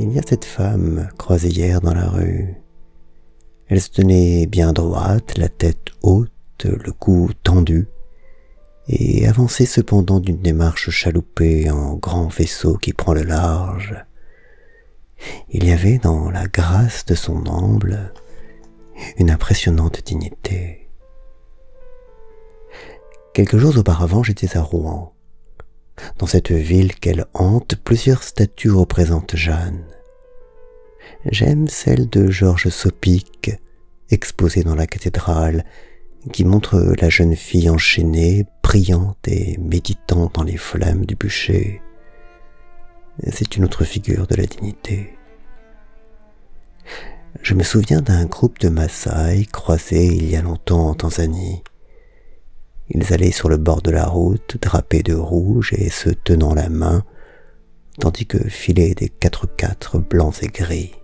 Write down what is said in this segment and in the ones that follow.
Il y a cette femme croisée hier dans la rue. Elle se tenait bien droite, la tête haute, le cou tendu, et avançait cependant d'une démarche chaloupée en grand vaisseau qui prend le large. Il y avait dans la grâce de son amble une impressionnante dignité. Quelques jours auparavant, j'étais à Rouen. Dans cette ville qu'elle hante, plusieurs statues représentent Jeanne. J'aime celle de Georges Sopic, exposée dans la cathédrale, qui montre la jeune fille enchaînée, priante et méditant dans les flammes du bûcher. C'est une autre figure de la dignité. Je me souviens d'un groupe de Maasai croisés il y a longtemps en Tanzanie. Ils allaient sur le bord de la route, drapés de rouge et se tenant la main, tandis que filaient des quatre-quatre blancs et gris.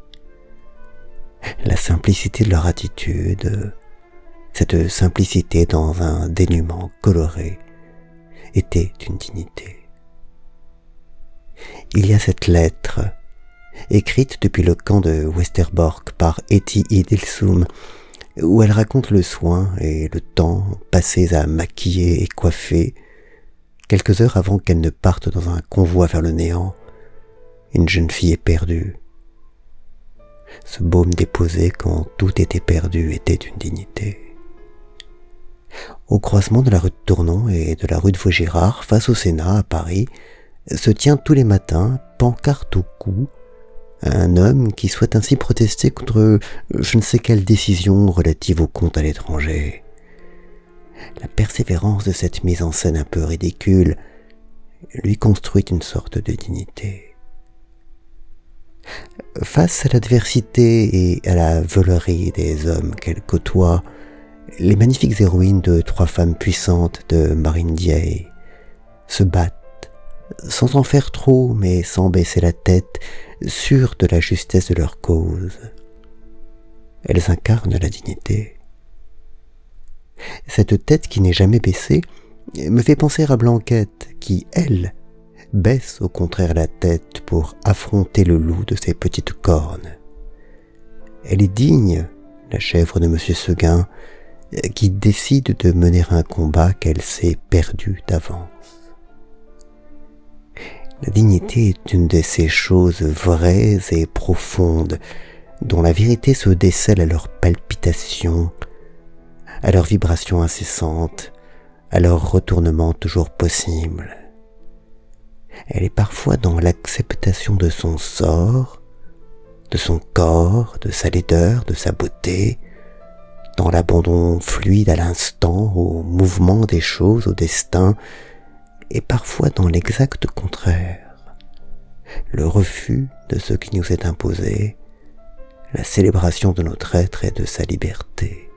La simplicité de leur attitude, cette simplicité dans un dénuement coloré, était une dignité. Il y a cette lettre, écrite depuis le camp de Westerbork par Etty Idilsum, où elle raconte le soin et le temps passés à maquiller et coiffer, quelques heures avant qu'elle ne parte dans un convoi vers le néant, une jeune fille est perdue. Ce baume déposé quand tout était perdu était une dignité. Au croisement de la rue de Tournon et de la rue de Vaugirard, face au Sénat à Paris, se tient tous les matins, pancarte au cou, un homme qui souhaite ainsi protester contre je ne sais quelle décision relative au compte à l'étranger. La persévérance de cette mise en scène un peu ridicule lui construit une sorte de dignité. Face à l'adversité et à la volerie des hommes qu'elle côtoie, les magnifiques héroïnes de Trois femmes puissantes de Marine Diey se battent sans en faire trop, mais sans baisser la tête, sûres de la justesse de leur cause. Elles incarnent la dignité. Cette tête qui n'est jamais baissée me fait penser à Blanquette, qui, elle, baisse au contraire la tête pour affronter le loup de ses petites cornes. Elle est digne, la chèvre de M. Seguin, qui décide de mener un combat qu'elle s'est perdu d'avance. La dignité est une de ces choses vraies et profondes dont la vérité se décèle à leurs palpitations, à leurs vibrations incessantes, à leurs retournements toujours possibles. Elle est parfois dans l'acceptation de son sort, de son corps, de sa laideur, de sa beauté, dans l'abandon fluide à l'instant, au mouvement des choses, au destin, et parfois dans l'exact contraire, le refus de ce qui nous est imposé, la célébration de notre être et de sa liberté.